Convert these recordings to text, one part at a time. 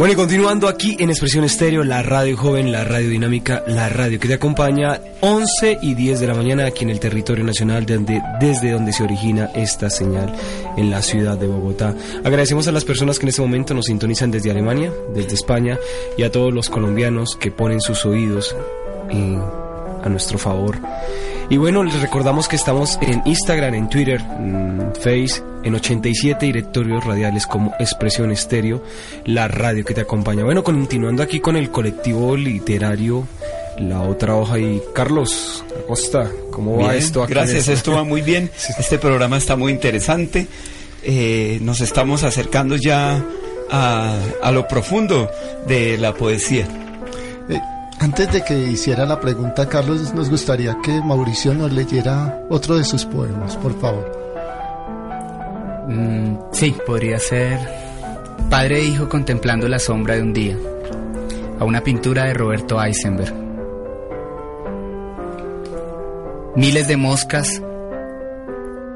Bueno, y continuando aquí en Expresión Estéreo, la radio joven, la radio dinámica, la radio que te acompaña 11 y 10 de la mañana aquí en el territorio nacional desde, desde donde se origina esta señal en la ciudad de Bogotá. Agradecemos a las personas que en este momento nos sintonizan desde Alemania, desde España y a todos los colombianos que ponen sus oídos a nuestro favor. Y bueno, les recordamos que estamos en Instagram, en Twitter, en Face, en 87 directorios radiales como Expresión Estéreo, la radio que te acompaña. Bueno, continuando aquí con el colectivo literario La Otra Hoja y Carlos Acosta, ¿cómo va esto? gracias, esto va muy bien. Este programa está muy interesante. Eh, nos estamos acercando ya a, a lo profundo de la poesía. Antes de que hiciera la pregunta, Carlos, nos gustaría que Mauricio nos leyera otro de sus poemas, por favor. Mm, sí, podría ser Padre e Hijo contemplando la sombra de un día, a una pintura de Roberto Eisenberg. Miles de moscas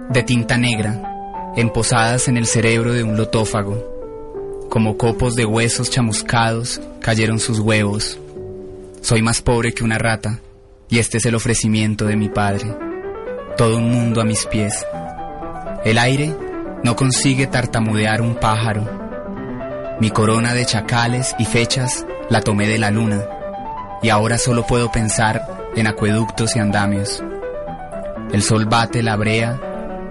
de tinta negra, emposadas en el cerebro de un lotófago, como copos de huesos chamuscados, cayeron sus huevos soy más pobre que una rata, y este es el ofrecimiento de mi padre. Todo un mundo a mis pies. El aire no consigue tartamudear un pájaro. Mi corona de chacales y fechas la tomé de la luna, y ahora solo puedo pensar en acueductos y andamios. El sol bate la brea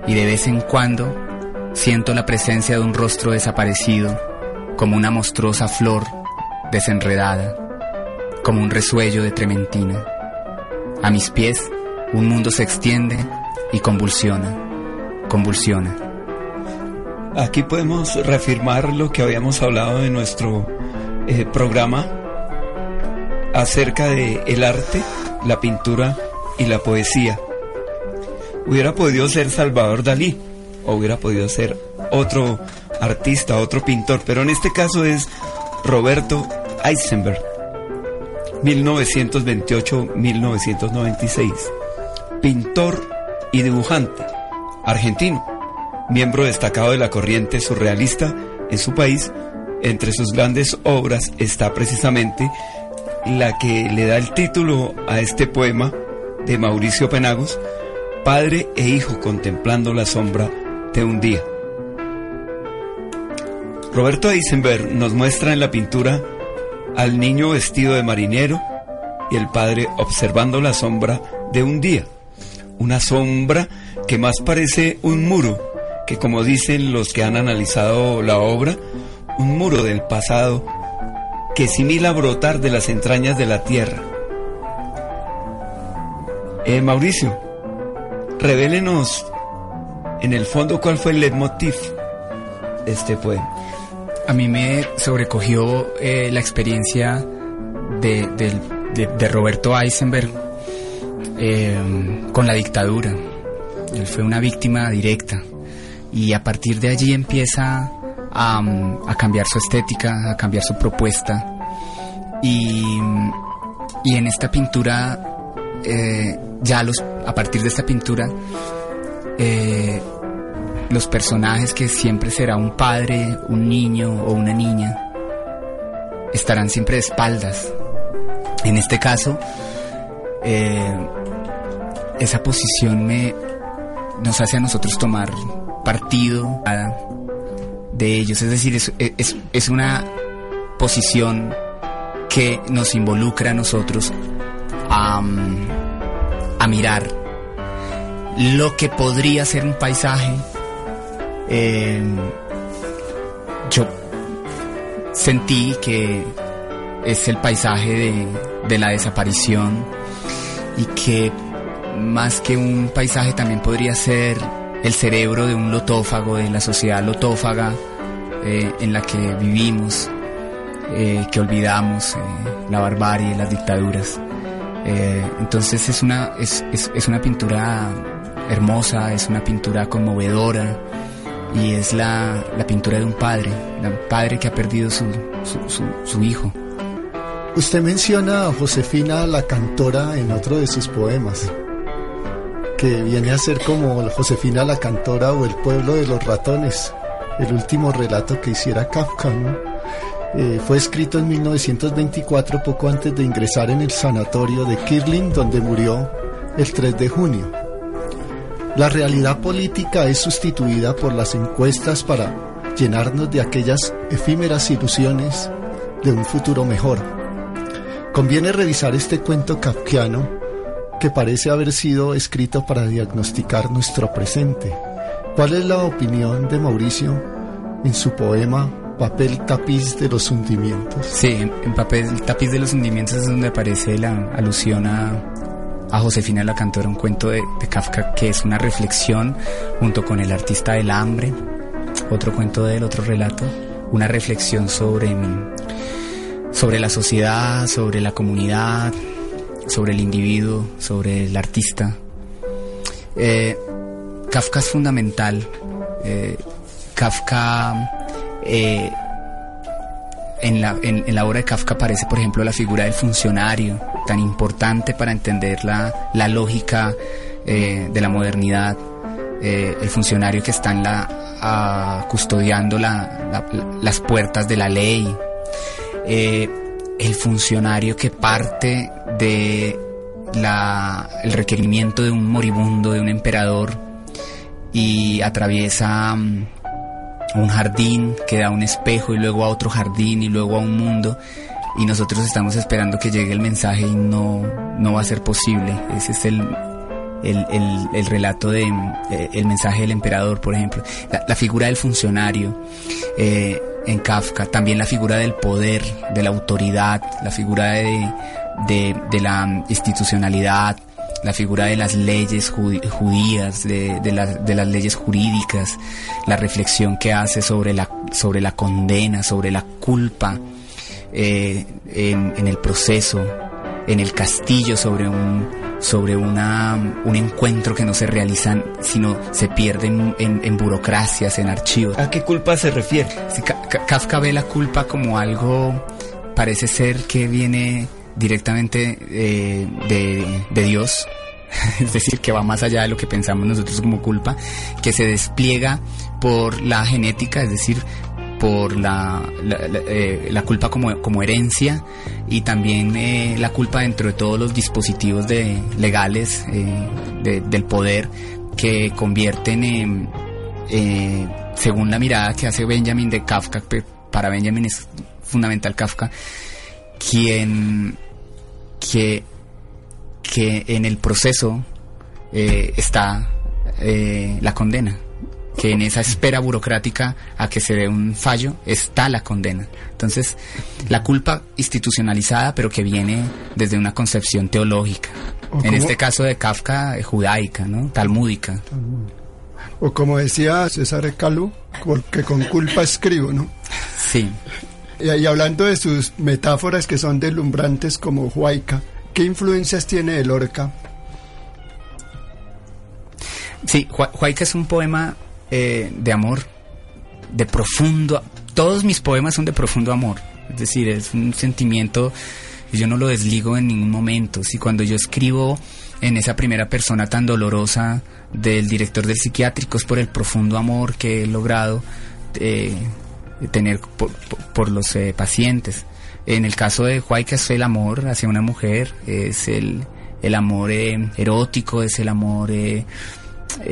y de vez en cuando siento la presencia de un rostro desaparecido, como una monstruosa flor desenredada como un resuello de trementina. A mis pies, un mundo se extiende y convulsiona, convulsiona. Aquí podemos reafirmar lo que habíamos hablado en nuestro eh, programa acerca de el arte, la pintura y la poesía. Hubiera podido ser Salvador Dalí o hubiera podido ser otro artista, otro pintor, pero en este caso es Roberto Eisenberg 1928-1996. Pintor y dibujante, argentino, miembro destacado de la corriente surrealista en su país. Entre sus grandes obras está precisamente la que le da el título a este poema de Mauricio Penagos, Padre e Hijo contemplando la sombra de un día. Roberto Eisenberg nos muestra en la pintura al niño vestido de marinero y el padre observando la sombra de un día. Una sombra que más parece un muro, que como dicen los que han analizado la obra, un muro del pasado que simila brotar de las entrañas de la tierra. Eh, Mauricio, revélenos en el fondo cuál fue el leitmotiv este poema. A mí me sobrecogió eh, la experiencia de, Roberto Eisenberg eh, con la dictadura. Él fue una víctima directa y a partir de allí empieza a, cambiar su estética, a cambiar su propuesta. Y, en esta pintura, eh, ya los, a partir de esta pintura, los personajes que siempre será un padre, un niño o una niña, estarán siempre de espaldas. En este caso, eh, esa posición me, nos hace a nosotros tomar partido de ellos. Es decir, es, una posición que nos involucra a nosotros a mirar lo que podría ser un paisaje eh, yo sentí que es el paisaje de, la desaparición y que más que un paisaje también podría ser el cerebro de un lotófago, de la sociedad lotófaga eh, en la que vivimos, eh, que olvidamos, la barbarie, las dictaduras. entonces es una, es, es, una pintura hermosa, es una pintura conmovedora y es la, la pintura de un padre, un padre que ha perdido su, su, su hijo. Usted menciona a Josefina la cantora en otro de sus poemas, que viene a ser como Josefina la cantora o el pueblo de los ratones, el último relato que hiciera Kafka. Eh, fue escrito en 1924, poco antes de ingresar en el sanatorio de Kirling, donde murió el 3 de junio. La realidad política es sustituida por las encuestas para llenarnos de aquellas efímeras ilusiones de un futuro mejor. Conviene revisar este cuento kafkiano que parece haber sido escrito para diagnosticar nuestro presente. ¿Cuál es la opinión de Mauricio en su poema Papel tapiz de los hundimientos? Sí, en Papel tapiz de los hundimientos es donde aparece la alusión a, a Josefina la Cantora, un cuento de, Kafka que es una reflexión junto con el artista del hambre, otro cuento del otro relato, una reflexión sobre sobre la sociedad, sobre la comunidad, sobre el individuo, sobre el artista. Eh, Kafka es fundamental. Eh, Kafka, eh, en, la, en, la obra de Kafka aparece, por ejemplo, la figura del funcionario, tan importante para entender la, la lógica de la modernidad. el funcionario que está en la, custodiando la, las puertas de la ley, eh, el funcionario que parte de el requerimiento de un moribundo, de un emperador, y atraviesa mm, un jardín que da un espejo y luego a otro jardín y luego a un mundo y nosotros estamos esperando que llegue el mensaje y no, no va a ser posible. Ese es el, el, el, relato de eh, el mensaje del emperador, por ejemplo. La, figura del funcionario. Eh, en Kafka, también la figura del poder, de la autoridad, la figura de, de, la institucionalidad, la figura de las leyes judías, de, de, de, las leyes jurídicas, la reflexión que hace sobre la, sobre la condena, sobre la culpa eh, en, en el proceso, en el castillo sobre un, sobre una, un encuentro que no se realizan, sino se pierden en, burocracias, en archivos. ¿A qué culpa se refiere? Kafka ve la culpa como algo, parece ser que viene directamente eh, de, de Dios, es decir, que va más allá de lo que pensamos nosotros como culpa, que se despliega por la genética, es decir, por la, la, eh, culpa como, como, herencia y también eh, la culpa dentro de todos los dispositivos de, legales del poder que convierten en, según la mirada que hace Benjamin de Kafka, para Benjamin es fundamental Kafka, quien que, que en el proceso está la condena que en esa espera burocrática a que se dé un fallo está la condena. Entonces, la culpa institucionalizada, pero que viene desde una concepción teológica. En este caso de Kafka, eh, judaica, ¿no? Talmúdica. O como decía César Calú, porque con culpa escribo, ¿no? Sí. Y, hablando de sus metáforas que son deslumbrantes como Huayca, ¿qué influencias tiene el Lorca? Sí, Huayca es un poema eh, de amor, de profundo... Todos mis poemas son de profundo amor, es decir, es un sentimiento y yo no lo desligo en ningún momento. Si cuando yo escribo en esa primera persona tan dolorosa del director del psiquiátrico es por el profundo amor que he logrado eh, tener por, los eh, pacientes. En el caso de Huayca es el amor hacia una mujer, es el, el amor erótico, es el amor, el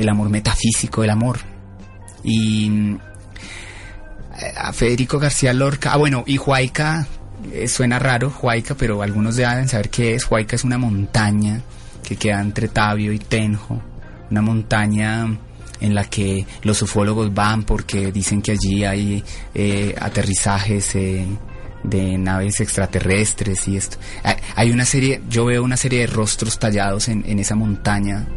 amor metafísico, el amor y eh, a Federico García Lorca, ah bueno, y Huayca, eh, suena raro, Huayca, pero algunos deben saber qué es. Huayca es una montaña que queda entre Tabio y Tenjo, una montaña en la que los ufólogos van porque dicen que allí hay eh, aterrizajes de naves extraterrestres y esto. Hay- una serie, yo veo una serie de rostros tallados en, en esa montaña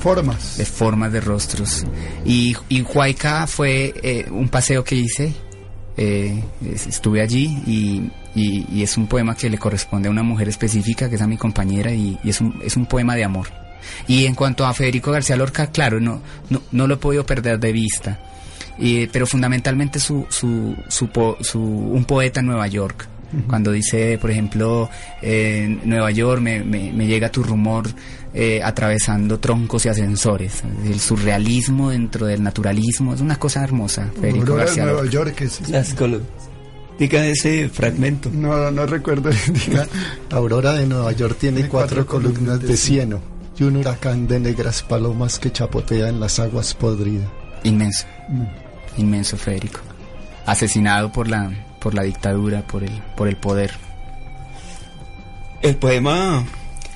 Formas. de formas de rostros. Y, y Huayca fue eh, un paseo que hice. eh, es- estuve allí y, y- y es un poema que le corresponde a una mujer específica, que es a mi compañera, y, y es, un, es un poema de amor. Y en cuanto a Federico García Lorca, claro, no, no, no lo he podido perder de vista. Y- pero fundamentalmente su, su, su, po- su- un poeta en Nueva York. Cuando dice, por ejemplo, eh, en Nueva York me, me- me llega tu rumor eh, atravesando troncos y ascensores. El surrealismo dentro del naturalismo es una cosa hermosa. Federico Aurora de García Nueva Lorca. York. es- Las Diga ese fragmento. No, no recuerdo. Diga, Aurora de Nueva York tiene cuatro columnas de cieno y un huracán de negras palomas que chapotea en las aguas podridas. Inmenso, inmenso Federico. Asesinado por la, por la dictadura, por el, por el poder. El poema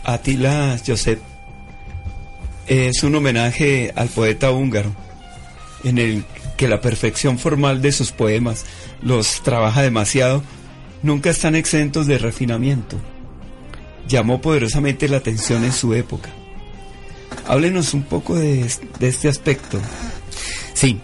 Atila Joseph es un homenaje al poeta húngaro, en el que la perfección formal de sus poemas los trabaja demasiado, nunca están exentos de refinamiento. Llamó poderosamente la atención en su época. Háblenos un poco de, es- de este aspecto. Sí,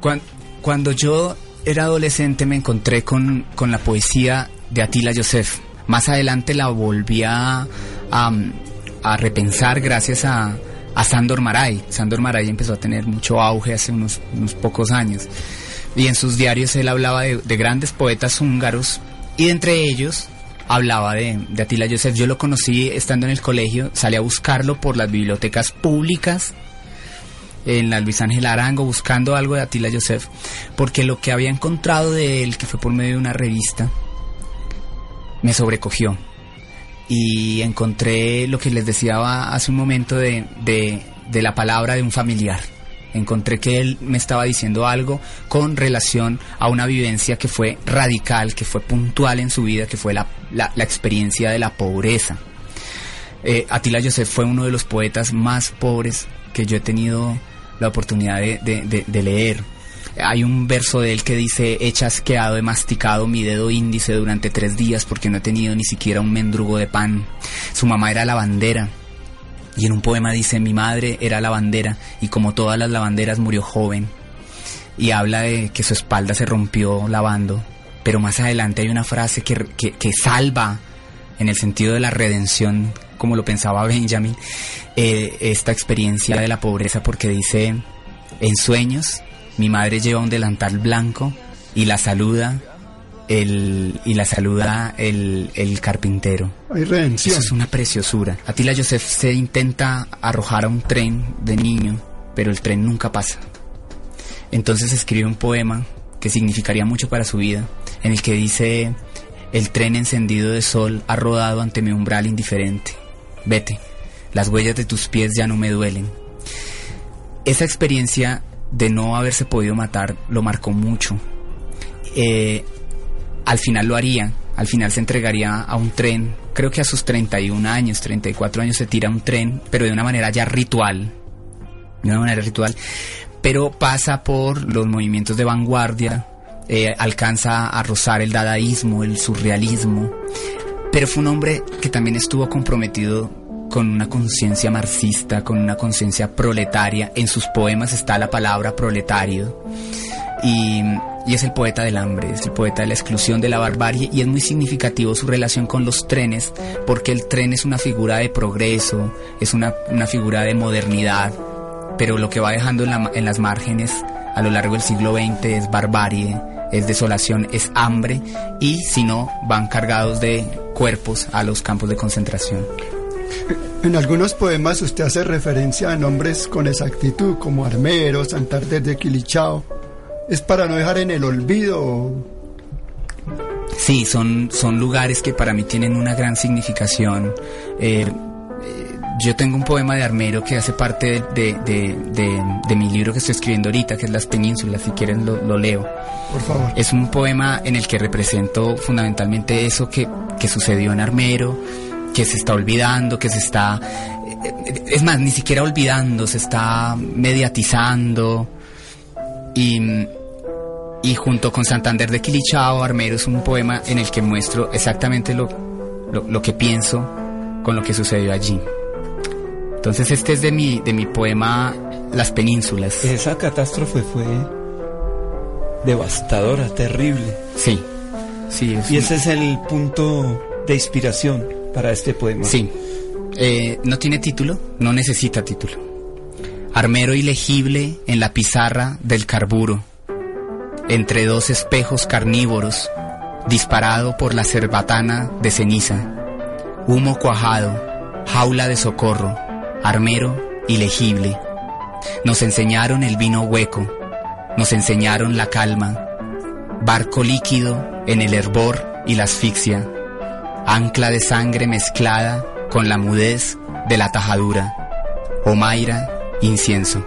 cuan- cuando yo era adolescente me encontré con, con la poesía de Attila Joseph. Más adelante la volví a, a, repensar gracias a, a Sandor Maray. Sandor Maray empezó a tener mucho auge hace unos, unos pocos años. Y en sus diarios él hablaba de, de grandes poetas húngaros y entre ellos hablaba de, de Attila Joseph. Yo lo conocí estando en el colegio, salí a buscarlo por las bibliotecas públicas en la Luis Ángel Arango buscando algo de Attila Joseph, porque lo que había encontrado de él, que fue por medio de una revista, me sobrecogió. Y encontré lo que les decía hace un momento de, de, de la palabra de un familiar. Encontré que él me estaba diciendo algo con relación a una vivencia que fue radical, que fue puntual en su vida, que fue la, la, la experiencia de la pobreza. Eh, Attila Joseph fue uno de los poetas más pobres que yo he tenido la oportunidad de, de- leer. Hay un verso de él que dice, he chasqueado, he masticado mi dedo índice durante tres días porque no he tenido ni siquiera un mendrugo de pan. Su mamá era lavandera. Y en un poema dice, mi madre era lavandera y como todas las lavanderas murió joven. Y habla de que su espalda se rompió lavando. Pero más adelante hay una frase que, que, que salva en el sentido de la redención, como lo pensaba Benjamin, eh, esta experiencia de la pobreza porque dice, en sueños mi madre lleva un delantal blanco y la saluda el, y la saluda el, el carpintero. Hay redención. Eso es una preciosura. Attila Joseph se intenta arrojar a un tren de niño, pero el tren nunca pasa. Entonces escribe un poema que significaría mucho para su vida, en el que dice, el tren encendido de sol ha rodado ante mi umbral indiferente. Vete, las huellas de tus pies ya no me duelen. Esa experiencia de no haberse podido matar lo marcó mucho. Eh, al final lo haría, al final se entregaría a un tren, creo que a sus 31 años, 34 años se tira un tren, pero de una manera ya ritual, de una manera ritual, pero pasa por los movimientos de vanguardia, eh, alcanza a rozar el dadaísmo, el surrealismo, pero fue un hombre que también estuvo comprometido con una conciencia marxista, con una conciencia proletaria. En sus poemas está la palabra proletario. Y, y es el poeta del hambre, es el poeta de la exclusión de la barbarie y es muy significativo su relación con los trenes porque el tren es una figura de progreso, es una, una figura de modernidad, pero lo que va dejando en, la- en las márgenes a lo largo del siglo XX es barbarie, es desolación, es hambre y si no van cargados de cuerpos a los campos de concentración. En algunos poemas usted hace referencia a nombres con exactitud, como Armero, Santander de Quilichao. ¿Es para no dejar en el olvido? Sí, son, son lugares que para mí tienen una gran significación. Eh, eh, yo tengo un poema de Armero que hace parte de, de- de- mi libro que estoy escribiendo ahorita, que es Las Penínsulas, si quieren lo, lo leo. Por favor. Es un poema en el que represento fundamentalmente eso que, que sucedió en Armero, que se está olvidando, que se está... eh, Es más, ni siquiera olvidando, se está mediatizando. Y, y junto con Santander de Quilichao, Armero es un poema en el que muestro exactamente lo, lo, lo que pienso con lo que sucedió allí. Entonces este es de mi, de mi poema Las Penínsulas. Esa catástrofe fue devastadora, terrible. Sí, sí. es Y un- ese es el punto de inspiración para este poema. Sí. Eh, no tiene título, no necesita título. Armero ilegible en la pizarra del carburo, entre dos espejos carnívoros, disparado por la cerbatana de ceniza, humo cuajado, jaula de socorro, armero ilegible. Nos enseñaron el vino hueco, nos enseñaron la calma, barco líquido en el hervor y la asfixia, ancla de sangre mezclada con la mudez de la tajadura, Omaira, incienso.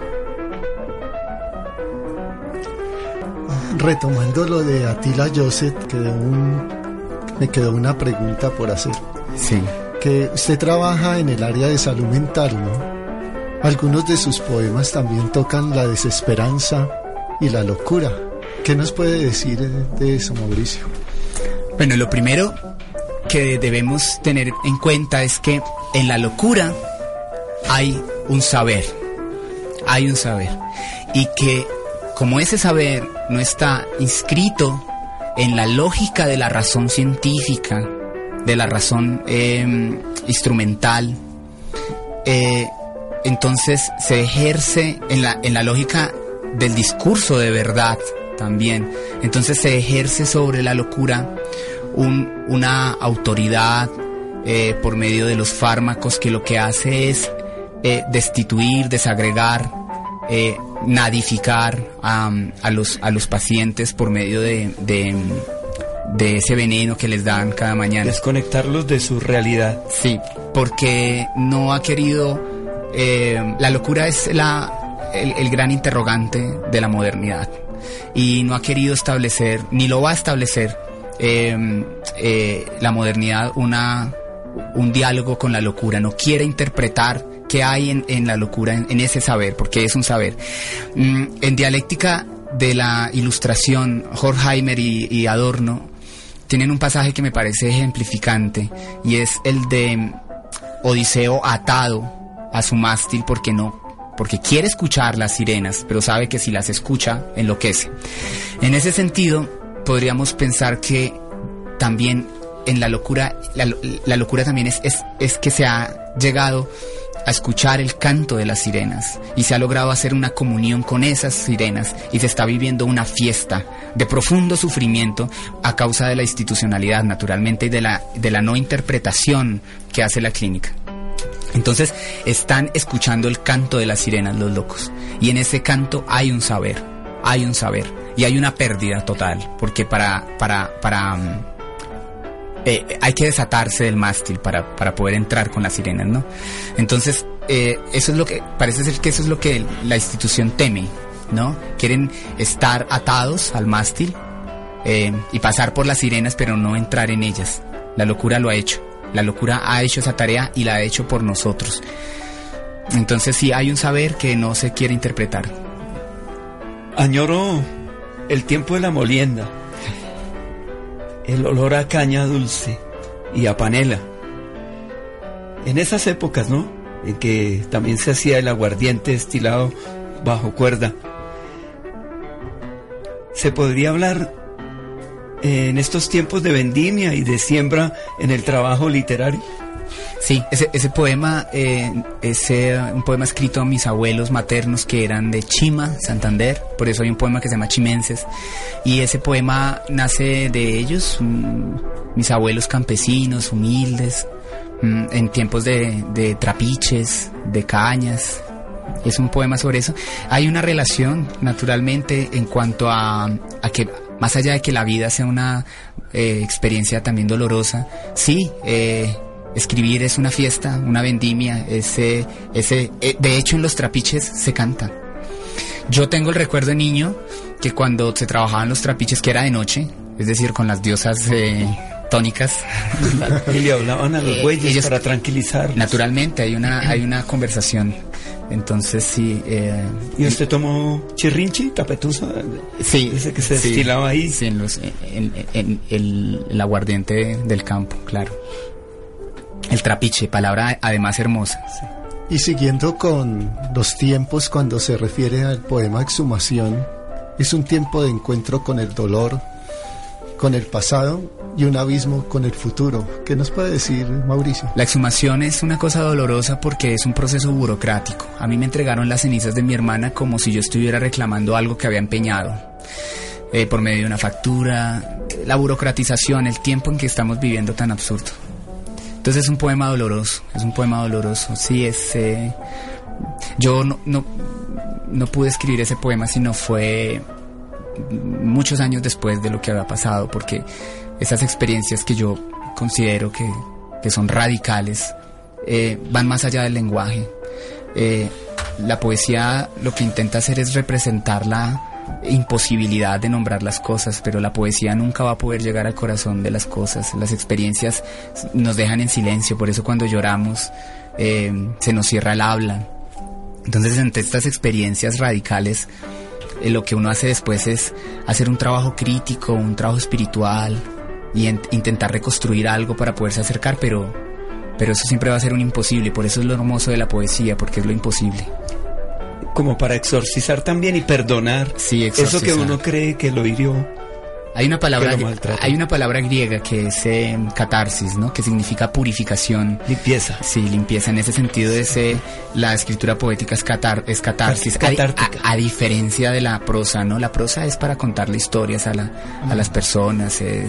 Retomando lo de Atila Joseph, quedó un- me quedó una pregunta por hacer. Sí. Que usted trabaja en el área de salud mental, ¿no? Algunos de sus poemas también tocan la desesperanza y la locura. ¿Qué nos puede decir de eso, Mauricio? Bueno, lo primero que debemos tener en cuenta es que en la locura hay un saber, hay un saber. Y que como ese saber no está inscrito en la lógica de la razón científica, de la razón eh, instrumental, eh, entonces se ejerce en la, en la lógica del discurso de verdad también. Entonces se ejerce sobre la locura un- una autoridad eh, por medio de los fármacos que lo que hace es eh, destituir, desagregar, eh, nadificar a, a los, a los pacientes por medio de, de, de ese veneno que les dan cada mañana. Desconectarlos de su realidad. Sí, porque no ha querido... eh, la locura es la, el, el gran interrogante de la modernidad y no ha querido establecer, ni lo va a establecer eh, eh, la modernidad una, un diálogo con la locura, no quiere interpretar qué hay en, en la locura, en, ese saber, porque es un saber. Mm, en dialéctica de la ilustración, Horkheimer y, y Adorno tienen un pasaje que me parece ejemplificante y es el de Odiseo atado a su mástil porque no porque quiere escuchar las sirenas, pero sabe que si las escucha enloquece. En ese sentido, podríamos pensar que también en la locura, la, la locura también es, es, es que se ha llegado a escuchar el canto de las sirenas y se ha logrado hacer una comunión con esas sirenas y se está viviendo una fiesta de profundo sufrimiento a causa de la institucionalidad naturalmente y de la, de la no interpretación que hace la clínica. Entonces están escuchando el canto de las sirenas los locos y en ese canto hay un saber, hay un saber y hay una pérdida total porque para para para um, eh, hay que desatarse del mástil para, para poder entrar con las sirenas, ¿no? Entonces eh, eso es lo que parece ser que eso es lo que la institución teme, ¿no? Quieren estar atados al mástil eh, y pasar por las sirenas pero no entrar en ellas. La locura lo ha hecho. La locura ha hecho esa tarea y la ha hecho por nosotros. Entonces sí hay un saber que no se quiere interpretar. Añoro el tiempo de la molienda, el olor a caña dulce y a panela. En esas épocas, ¿no? En que también se hacía el aguardiente destilado bajo cuerda. Se podría hablar eh, en estos tiempos de vendimia y de siembra en el trabajo literario. Sí, ese, poema eh, es un poema escrito a mis abuelos maternos que eran de Chima, Santander, por eso hay un poema que se llama Chimenses, y ese poema nace de ellos, mis abuelos campesinos, humildes, mm, en tiempos de, trapiches, de cañas, es un poema sobre eso. Hay una relación, naturalmente, en cuanto a, a que, más allá de que la vida sea una eh, experiencia también dolorosa, sí, eh, escribir es una fiesta, una vendimia, ese, ese, eh, de hecho en los trapiches se canta. Yo tengo el recuerdo de niño que cuando se trabajaban los trapiches, que era de noche, es decir, con las diosas eh, tónicas, Y le hablaban a los Eh, bueyes ellos- para tranquilizar. Naturalmente, hay una, hay una conversación Entonces sí. Eh, ¿Y usted tomó chirrinchi, tapetusa? Sí. Ese que se sí, destilaba ahí. Sí, en, los, en, en, el, el aguardiente del campo, claro. El trapiche, palabra además hermosa. Y siguiendo con los tiempos cuando se refiere al poema Exhumación, es un tiempo de encuentro con el dolor, con el pasado y un abismo con el futuro. ¿Qué nos puede decir Mauricio? La exhumación es una cosa dolorosa porque es un proceso burocrático. A mí me entregaron las cenizas de mi hermana como si yo estuviera reclamando algo que había empeñado. Eh, por medio de una factura, la burocratización, el tiempo en que estamos viviendo tan absurdo. Entonces es un poema doloroso, es un poema doloroso. Sí, es... Eh, yo no, no, pude escribir ese poema sino fue muchos años después de lo que había pasado, porque esas experiencias que yo considero que, que son radicales eh, van más allá del lenguaje. Eh, la poesía lo que intenta hacer es representar la imposibilidad de nombrar las cosas, pero la poesía nunca va a poder llegar al corazón de las cosas. Las experiencias nos dejan en silencio, por eso cuando lloramos eh, se nos cierra el habla. Entonces, entre estas experiencias radicales, eh, lo que uno hace después es hacer un trabajo crítico, un trabajo espiritual y intentar reconstruir algo para poderse acercar, pero, pero eso siempre va a ser un imposible. Por eso es lo hermoso de la poesía, porque es lo imposible. Como para exorcizar también y perdonar Sí, eso que uno cree que lo hirió. Hay una palabra, hay una palabra griega que es eh, catarsis, ¿no? Que significa purificación. Limpieza. Sí, limpieza. En ese sentido, es, eh, la escritura poética es, catar, es catarsis. A, a diferencia de la prosa, ¿no? La prosa es para contarle historias a, la, a las personas, eh,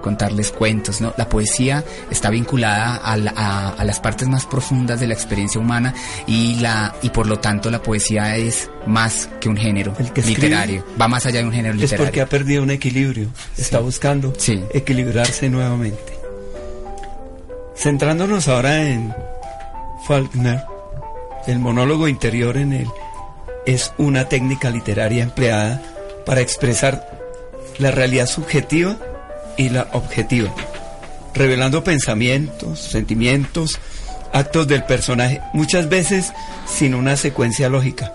contarles cuentos, ¿no? La poesía está vinculada a, la- a- a las partes más profundas de la experiencia humana y, la, y por lo tanto la poesía es más que un género El que escribe literario. Va más allá de un género Es literario. porque ha perdido un equilibrio. Está buscando Sí. equilibrarse nuevamente. Centrándonos ahora en Faulkner, el monólogo interior en él es una técnica literaria empleada para expresar la realidad subjetiva y la objetiva, revelando pensamientos, sentimientos, actos del personaje, muchas veces sin una secuencia lógica.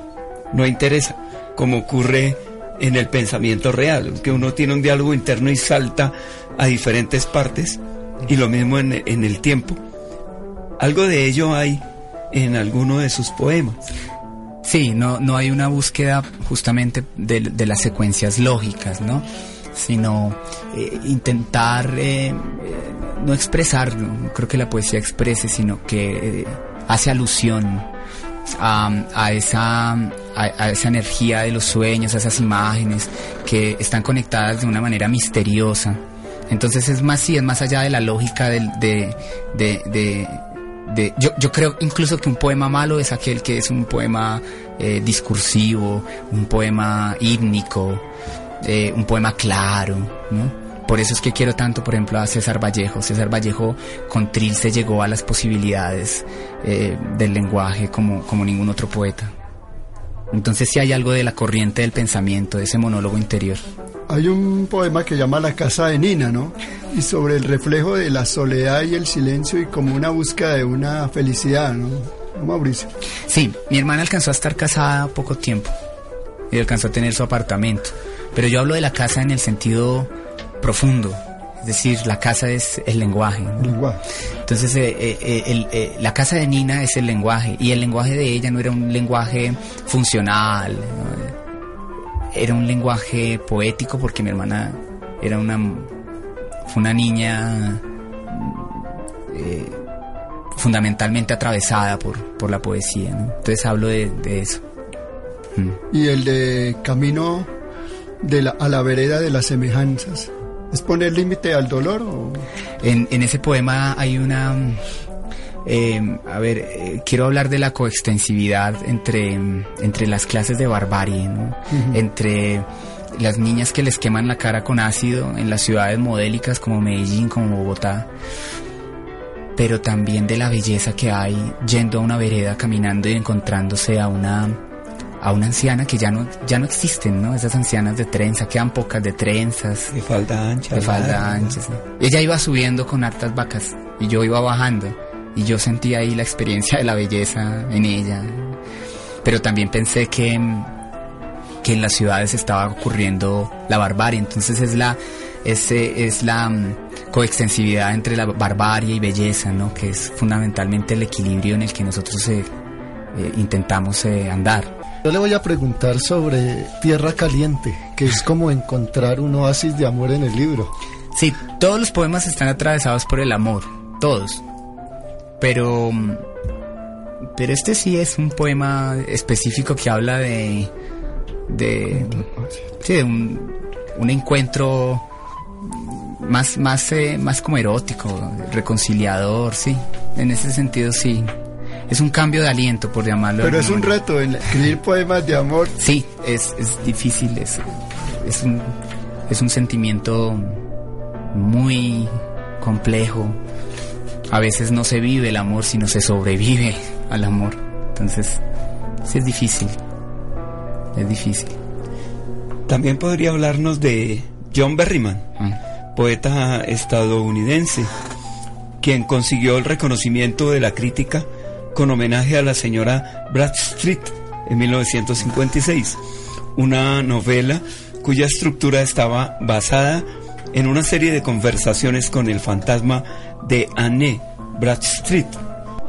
No interesa, como ocurre en el pensamiento real, que uno tiene un diálogo interno y salta a diferentes partes, y lo mismo en, en el tiempo. Algo de ello hay en alguno de sus poemas. Sí, no, no hay una búsqueda justamente de, de las secuencias lógicas, ¿no? Sino eh, intentar eh, eh, no expresar, no creo que la poesía exprese, sino que hace alusión a, a esa, a, esa energía de los sueños, a esas imágenes que están conectadas de una manera misteriosa. Entonces es más, sí, es más allá de la lógica del- de, de, de, yo, yo creo incluso que un poema malo es aquel que es un poema discursivo, un poema hímnico, eh, un poema claro, ¿no? Por eso es que quiero tanto, por ejemplo, a César Vallejo. César Vallejo con Trilce llegó a las posibilidades eh, del lenguaje como, como ningún otro poeta. Entonces sí hay algo de la corriente del pensamiento, de ese monólogo interior. Hay un poema que llama La casa de Nina, ¿no? Y sobre el reflejo de la soledad y el silencio y como una búsqueda de una felicidad, ¿no? ¿No, Mauricio. Sí, mi hermana alcanzó a estar casada poco tiempo y alcanzó a tener su apartamento. Pero yo hablo de la casa en el sentido profundo, es decir, la casa es el lenguaje. Entonces, eh, eh, eh, el- eh, la casa de Nina es el lenguaje y el lenguaje de ella no era un lenguaje funcional, ¿no? era un lenguaje poético porque mi hermana era una fue una niña fundamentalmente atravesada por, por la poesía. ¿no? Entonces hablo de, de eso. Mm. Y el de Camino de la, a la vereda de las semejanzas. ¿Es poner límite al dolor o...? En, en ese poema hay una... eh, a ver, eh, quiero hablar de la coextensividad entre, mm, entre las clases de barbarie, ¿no? entre las niñas que les queman la cara con ácido en las ciudades modélicas como Medellín, como Bogotá, pero también de la belleza que hay yendo a una vereda, caminando y encontrándose a una a una anciana que ya no ya no existen, ¿no? Esas ancianas de trenza, quedan pocas de trenzas, De falda ancha. de falda ancha. Ella iba subiendo con hartas vacas y yo iba bajando y yo sentía ahí la experiencia de la belleza en ella. pero también pensé que, que en las ciudades estaba ocurriendo la barbarie, entonces es la, ese es la mm, coextensividad entre la barbarie y belleza, ¿no? que es fundamentalmente el equilibrio en el que nosotros eh, eh, intentamos eh, andar. Yo le voy a preguntar sobre Tierra Caliente, que es como encontrar un oasis de amor en el libro. Sí, todos los poemas están atravesados por el amor, todos. Pero pero este sí es un poema específico que habla de de, sí, de un, un encuentro más más eh, más como erótico, reconciliador, sí. En ese sentido sí es un cambio de aliento, por llamarlo. Pero es un reto, escribir poemas de amor. Sí, es, es difícil, es, es, un, es un sentimiento muy complejo. A veces no se vive el amor, sino se sobrevive al amor. Entonces, sí es difícil. Es difícil. También podría hablarnos de John Berryman, ah. poeta estadounidense, quien consiguió el reconocimiento de la crítica con homenaje a la señora Bradstreet en 1956, una novela cuya estructura estaba basada en una serie de conversaciones con el fantasma de Anne Bradstreet.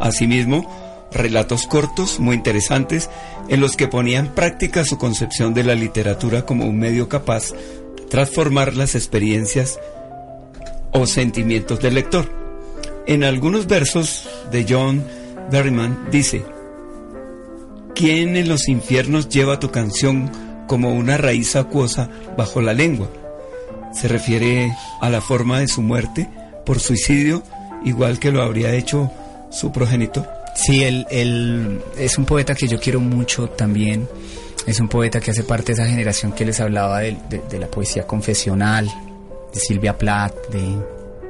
Asimismo, relatos cortos muy interesantes en los que ponía en práctica su concepción de la literatura como un medio capaz de transformar las experiencias o sentimientos del lector. En algunos versos de John Berryman dice, ¿quién en los infiernos lleva tu canción como una raíz acuosa bajo la lengua? Se refiere a la forma de su muerte por suicidio, igual que lo habría hecho su progenitor. Sí, él, es un poeta que yo quiero mucho también. Es un poeta que hace parte de esa generación que les hablaba de, la poesía confesional, de Silvia Plath, de,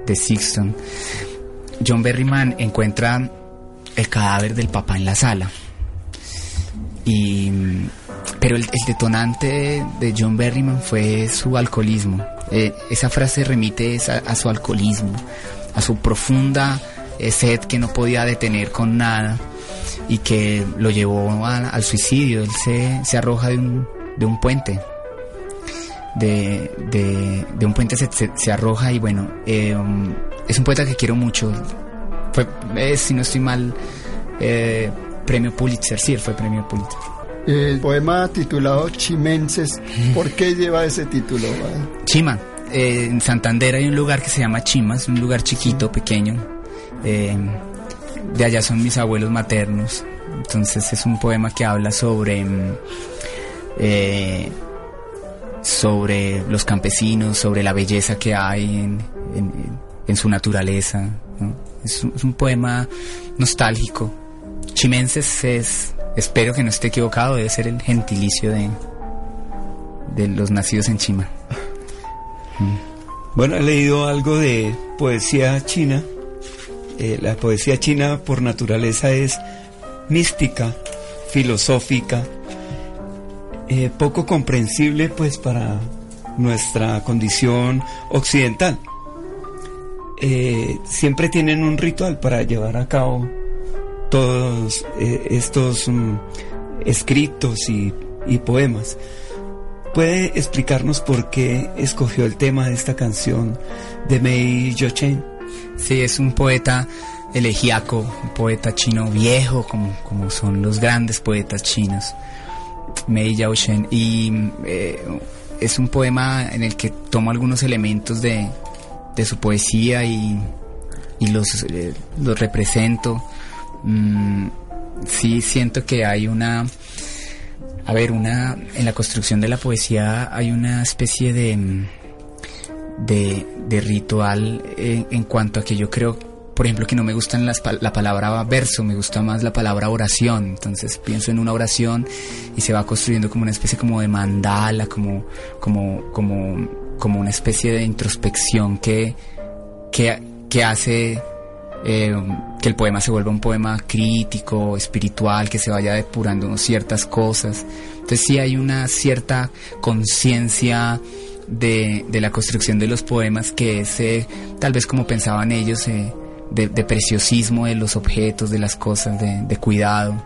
de Sixton. John Berryman encuentra el cadáver del papá en la sala. Y, pero el, detonante de John Berryman fue su alcoholismo. Eh, esa frase remite a, su alcoholismo, a su profunda eh, sed que no podía detener con nada y que lo llevó al suicidio. Él se, se arroja de un, de un puente. De, de, un puente se, se, arroja y bueno, eh, es un poeta que quiero mucho fue, eh, si no estoy mal, eh, premio Pulitzer, sí, fue premio Pulitzer. El poema titulado Chimenses, ¿por qué lleva ese título? Chima. Eh, en Santander hay un lugar que se llama Chimas, un lugar chiquito, pequeño. de allá son mis abuelos maternos. Entonces es un poema que habla sobre mm, sobre los campesinos, sobre la belleza que hay en, en su naturaleza. Es, un, poema nostálgico. Chimenses es, espero que no esté equivocado, debe ser el gentilicio de, de los nacidos en Chima. Bueno, he leído algo de poesía china. Eh, la poesía china por naturaleza es mística, filosófica, eh, poco comprensible pues para nuestra condición occidental. Eh, siempre tienen un ritual para llevar a cabo todos eh, estos mm, escritos y, poemas. ¿Puede explicarnos por qué escogió el tema de esta canción de Mei Yochen? Sí, es un poeta elegíaco, un poeta chino viejo, como, como son los grandes poetas chinos, Mei Yaoshen. Y eh, es un poema en el que toma algunos elementos de, de su poesía y, y los, eh, los represento. Mm, sí siento que hay una, a ver, una, en la construcción de la poesía hay una especie de, de, de ritual en, en, cuanto a que yo creo, por ejemplo, que no me gustan las, la palabra verso, me gusta más la palabra oración. Entonces pienso en una oración y se va construyendo como una especie como de mandala, como, como, como como una especie de introspección que, que, hace eh, que el poema se vuelva un poema crítico, espiritual, que se vaya depurando ciertas cosas. Entonces sí hay una cierta conciencia de, la construcción de los poemas que es eh, tal vez como pensaban ellos, eh, de, preciosismo de los objetos, de las cosas, de, cuidado.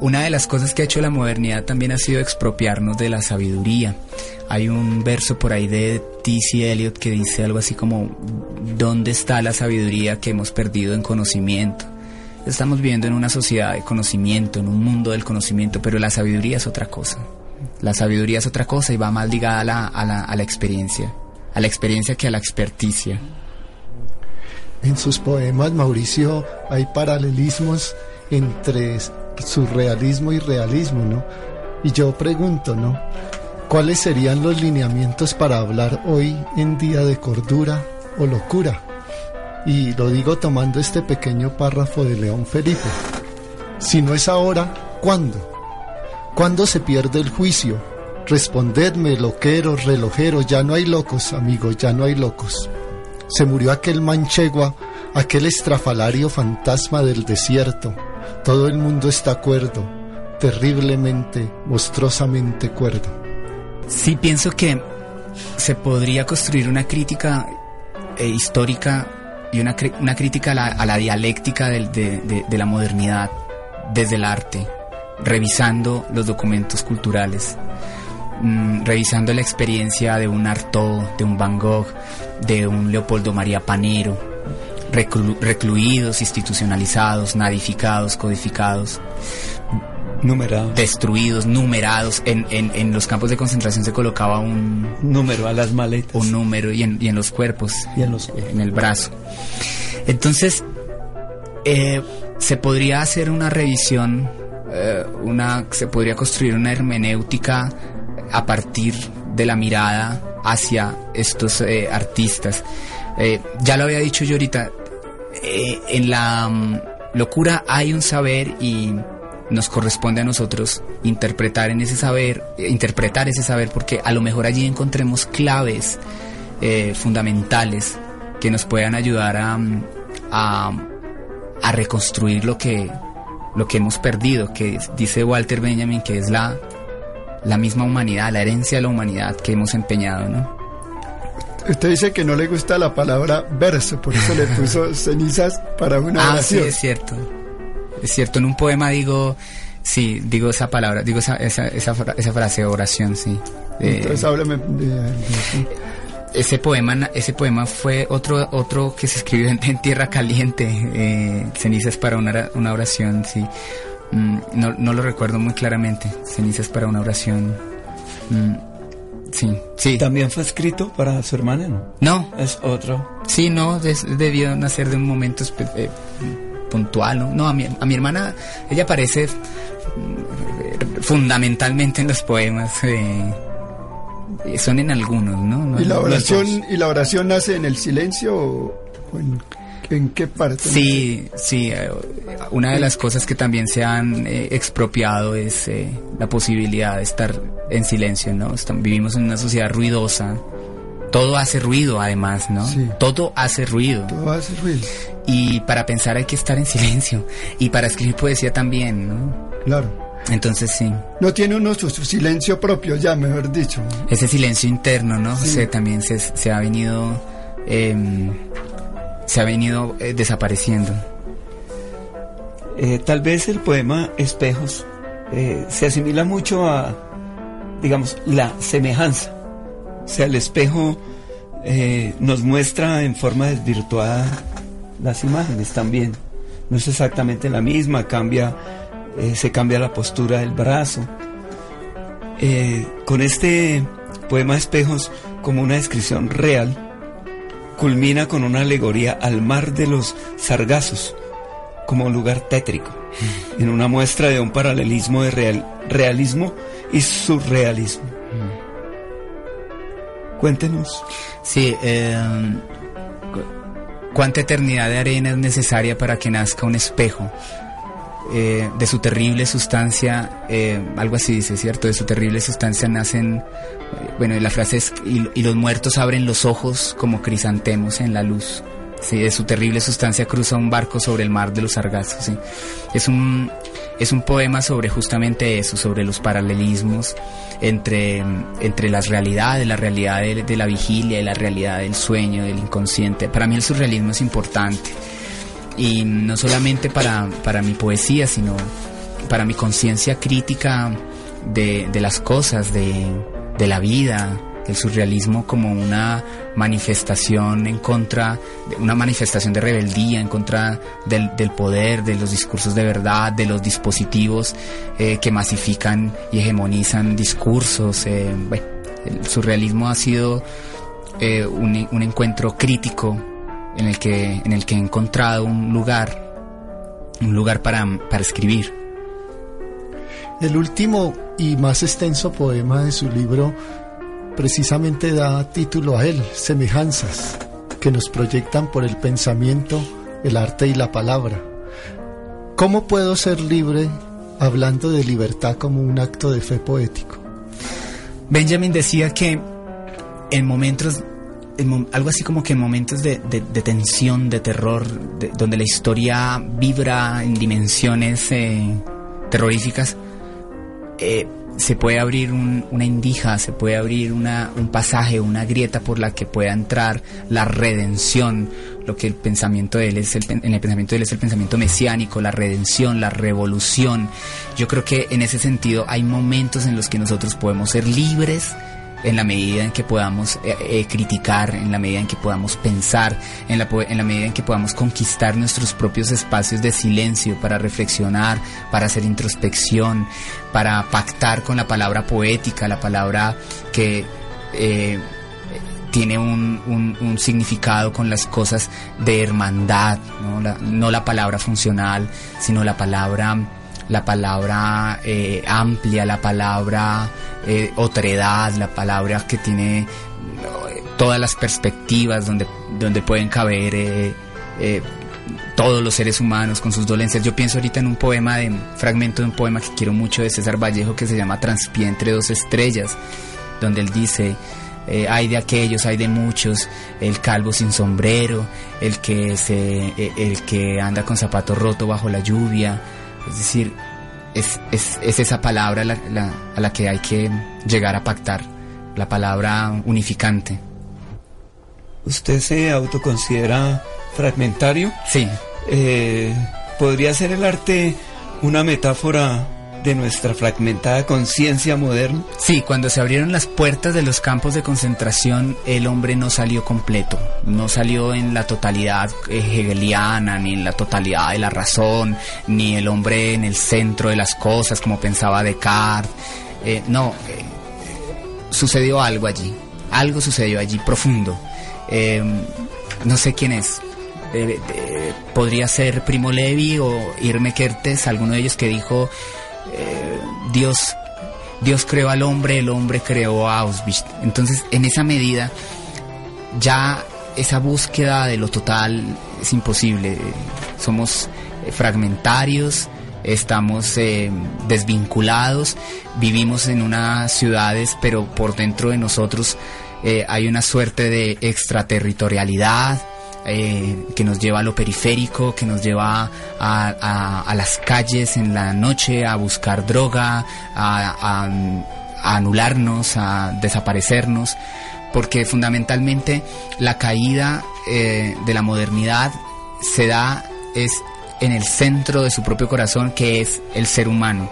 Una de las cosas que ha hecho la modernidad también ha sido expropiarnos de la sabiduría. Hay un verso por ahí de T.C. Eliot que dice algo así como, ¿dónde está la sabiduría que hemos perdido en conocimiento? Estamos viviendo en una sociedad de conocimiento, en un mundo del conocimiento, pero la sabiduría es otra cosa. La sabiduría es otra cosa y va más ligada a la, a la, a la experiencia, a la experiencia que a la experticia. En sus poemas, Mauricio, hay paralelismos entre surrealismo y realismo, ¿no? Y yo pregunto, ¿no? ¿Cuáles serían los lineamientos para hablar hoy en día de cordura o locura? Y lo digo tomando este pequeño párrafo de León Felipe. Si no es ahora, ¿cuándo? ¿Cuándo se pierde el juicio? Respondedme, loqueros, relojeros, ya no hay locos, amigos, ya no hay locos. Se murió aquel manchegua, aquel estrafalario fantasma del desierto. Todo el mundo está cuerdo, terriblemente, monstruosamente cuerdo. Sí, pienso que se podría construir una crítica eh, histórica y una, una crítica a la, a la dialéctica de, de, de la modernidad desde el arte, revisando los documentos culturales, mmm, revisando la experiencia de un Artaud, de un Van Gogh, de un Leopoldo María Panero, reclu recluidos, institucionalizados, nadificados, codificados. Numerados. Destruidos, numerados. En, en, en, los campos de concentración se colocaba un número a las maletas. Un número y en, y en los cuerpos. Y en los cuerpos. En el brazo. Entonces, eh, se podría hacer una revisión, eh, una, se podría construir una hermenéutica a partir de la mirada hacia estos eh, artistas. Ya lo había dicho yo ahorita, eh, en la um, locura hay un saber y nos corresponde a nosotros interpretar en ese saber, interpretar ese saber, porque a lo mejor allí encontremos claves fundamentales que nos puedan ayudar a, a reconstruir lo que, lo que hemos perdido, que dice Walter Benjamin que es la, la misma humanidad, la herencia de la humanidad que hemos empeñado, ¿no? Usted dice que no le gusta la palabra verso, por eso le puso cenizas para una oración. Ah, sí, es cierto. Es cierto, en un poema digo, sí, digo esa palabra, digo esa, esa, esa, esa frase, oración, sí. Entonces háblame de, de, ese poema ese poema fue otro otro que se escribió en, en tierra caliente eh, cenizas para una, una oración sí mm, no, no, lo recuerdo muy claramente cenizas para una oración mm, sí sí. También fue escrito para su hermana no no. Es otro. Sí no des, debió nacer de un momento eh, puntual no, no a, mi, a mi hermana ella aparece fundamentalmente en los poemas eh, son en algunos, ¿no? no ¿Y la oración y la oración nace en el silencio o en, en qué parte? Sí, sí. Una de las cosas que también se han eh, expropiado es eh, la posibilidad de estar en silencio, ¿no? Estamos, vivimos en una sociedad ruidosa. Todo hace ruido, además, ¿no? Sí. Todo hace ruido. Todo hace ruido. Y para pensar hay que estar en silencio. Y para escribir poesía también, ¿no? Claro. Entonces sí. No tiene uno su, su, silencio propio ya, mejor dicho. Ese silencio interno, ¿no? Sí. Se, también se, se, ha venido... Eh, se ha venido eh, desapareciendo. Eh, tal vez el poema Espejos eh, se asimila mucho a, digamos, la semejanza. O sea, el espejo nos muestra en forma desvirtuada las imágenes también. No es exactamente la misma, cambia se cambia la postura del brazo. Con este poema Espejos, como una descripción real, culmina con una alegoría al mar de los sargazos, como un lugar tétrico, mm. en una muestra de un paralelismo de real, realismo y surrealismo. Cuéntenos. Sí, eh, ¿cuánta eternidad de arena es necesaria para que nazca un espejo? Eh, de su terrible sustancia, eh, algo así dice, ¿cierto? De su terrible sustancia nacen, eh, bueno, la frase es, y, los muertos abren los ojos como crisantemos en la luz. Sí, de su terrible sustancia cruza un barco sobre el mar de los sargazos. ¿sí? Es, un, es un poema sobre justamente eso, sobre los paralelismos entre, entre las realidades, la realidad de, de la vigilia y la realidad del sueño, del inconsciente. Para mí el surrealismo es importante y no solamente para, para mi poesía, sino para mi conciencia crítica de, de, las cosas, de, de la vida, el surrealismo como una manifestación en contra, una manifestación de rebeldía en contra del, del poder, de los discursos de verdad, de los dispositivos eh, que masifican y hegemonizan discursos. Eh, el surrealismo ha sido eh, un, un, encuentro crítico en el, que, en el que he encontrado un lugar, un lugar para, para escribir. El último y más extenso poema de su libro precisamente da título a él, Semejanzas, que nos proyectan por el pensamiento, el arte y la palabra. ¿Cómo puedo ser libre hablando de libertad como un acto de fe poético? Benjamin decía que en momentos, en, algo así como que en momentos de, de, de tensión, de terror, de, donde la historia vibra en dimensiones eh, terroríficas, eh, se puede abrir un, una indija, se puede abrir una, un pasaje, una grieta por la que pueda entrar la redención, lo que el pensamiento de él es el, en el pensamiento de él es el pensamiento mesiánico, la redención, la revolución. Yo creo que en ese sentido hay momentos en los que nosotros podemos ser libres en la medida en que podamos eh, eh, criticar, en la medida en que podamos pensar, en la, en la medida en que podamos conquistar nuestros propios espacios de silencio para reflexionar, para hacer introspección, para pactar con la palabra poética, la palabra que... Eh, tiene un, un, un, significado con las cosas de hermandad, ¿no? La, no la palabra funcional, sino la palabra la palabra eh, amplia, la palabra eh, otredad, la palabra que tiene eh, todas las perspectivas donde, donde pueden caber eh, eh, todos los seres humanos con sus dolencias. Yo pienso ahorita en un poema, de, fragmento de un poema que quiero mucho de César Vallejo que se llama Transpie entre dos estrellas, donde él dice... Eh, hay de aquellos, hay de muchos, el calvo sin sombrero, el que se, el que anda con zapato roto bajo la lluvia, es decir, es, es, es esa palabra la, la, a la que hay que llegar a pactar, la palabra unificante. ¿Usted se autoconsidera fragmentario? Sí. Eh, ¿Podría ser el arte una metáfora de nuestra fragmentada conciencia moderna? Sí, cuando se abrieron las puertas de los campos de concentración, el hombre no salió completo, no salió en la totalidad hegeliana, ni en la totalidad de la razón, ni el hombre en el centro de las cosas, como pensaba Descartes. Eh, no, eh, sucedió algo allí, algo sucedió allí profundo. Eh, no sé quién es, podría ser Primo Levi o Irme Kertes, alguno de ellos que dijo eh, Dios Dios creó al hombre, el hombre creó a Auschwitz. Entonces, en esa medida, ya esa búsqueda de lo total es imposible. Somos fragmentarios, estamos eh, desvinculados, vivimos en unas ciudades, pero por dentro de nosotros eh, hay una suerte de extraterritorialidad, eh, que nos lleva a lo periférico, que nos lleva a, a, las calles en la noche a buscar droga, a, anularnos, a desaparecernos, porque fundamentalmente la caída eh, de la modernidad se da es en el centro de su propio corazón, que es el ser humano.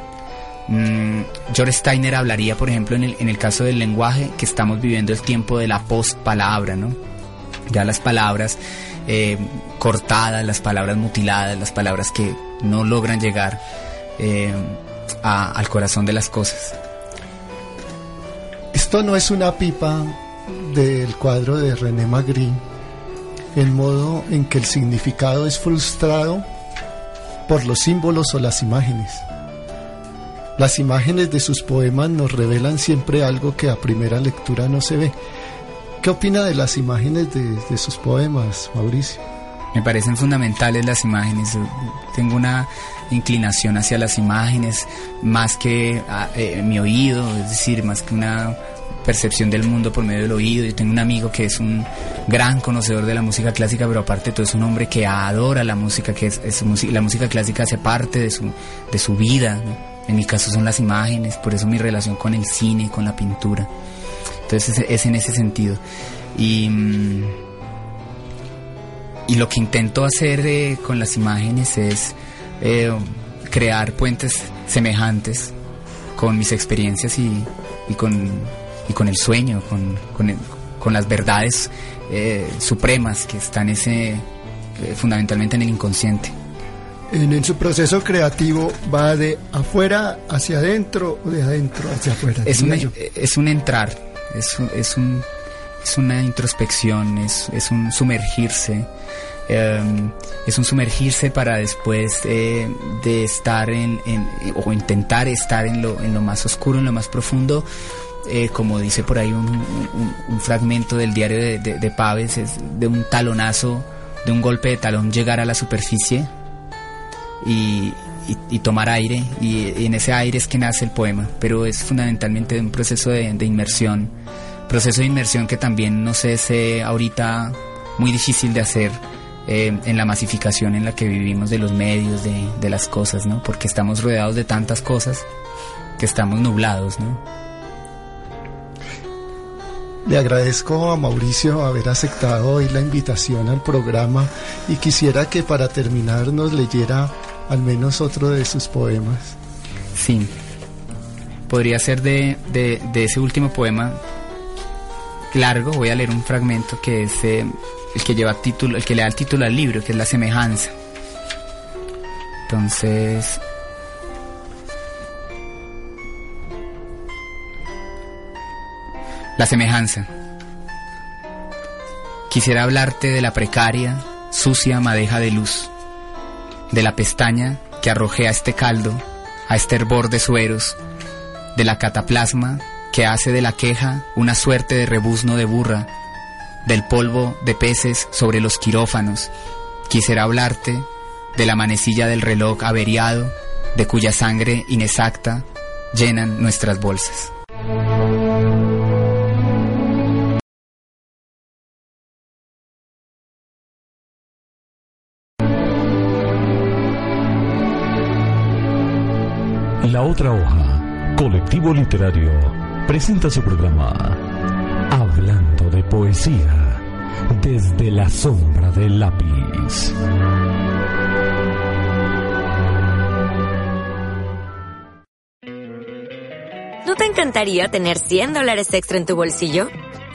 Mm, George Steiner hablaría, por ejemplo, en el, en el caso del lenguaje, que estamos viviendo el tiempo de la post-palabra, ¿no? Ya las palabras eh, cortadas, las palabras mutiladas, las palabras que no logran llegar eh, a, al corazón de las cosas. Esto no es una pipa del cuadro de René Magritte, el modo en que el significado es frustrado por los símbolos o las imágenes. Las imágenes de sus poemas nos revelan siempre algo que a primera lectura no se ve. ¿Qué opina de las imágenes de, de, sus poemas, Mauricio? Me parecen fundamentales las imágenes. Tengo una inclinación hacia las imágenes más que eh, mi oído, es decir, más que una percepción del mundo por medio del oído. Yo tengo un amigo que es un gran conocedor de la música clásica, pero aparte de todo es un hombre que adora la música, que es, la música clásica hace parte de su, de su vida. En mi caso son las imágenes, por eso mi relación con el cine, con la pintura. Entonces es, es en ese sentido. Y, y lo que intento hacer eh, con las imágenes es eh, crear puentes semejantes con mis experiencias y, y con, y con el sueño, con, con, el- con las verdades eh, supremas que están ese, fundamentalmente en el inconsciente. En, en su proceso creativo va de afuera hacia adentro o de adentro hacia afuera. Es, una- yo. es un entrar, es, es, un, es una introspección, es, es un sumergirse, eh, es un sumergirse para después eh, de estar en, o intentar estar en lo, en lo más oscuro, en lo más profundo, eh, como dice por ahí un fragmento del diario de, de, de Paves, es de un talonazo, de un golpe de talón llegar a la superficie y, y- tomar aire y, y en ese aire es que nace el poema pero es fundamentalmente un proceso de, de inmersión proceso de inmersión que también no sé es eh, ahorita muy difícil de hacer eh, en la masificación en la que vivimos de los medios de, de las cosas no porque estamos rodeados de tantas cosas que estamos nublados no Le agradezco a Mauricio haber aceptado hoy la invitación al programa y quisiera que para terminar nos leyera al menos otro de sus poemas. Sí. Podría ser de, de, ese último poema largo. Voy a leer un fragmento que es eh, el que lleva título, el que le da el título al libro, que es la semejanza. Entonces. La semejanza. Quisiera hablarte de la precaria, sucia madeja de luz, de la pestaña que arrojé a este caldo, a este hervor de sueros, de la cataplasma que hace de la queja una suerte de rebuzno de burra, del polvo de peces sobre los quirófanos. Quisiera hablarte de la manecilla del reloj averiado, de cuya sangre inexacta llenan nuestras bolsas. Otra hoja, colectivo literario, presenta su programa Hablando de poesía desde la sombra del lápiz. ¿No te encantaría tener 100 dólares extra en tu bolsillo?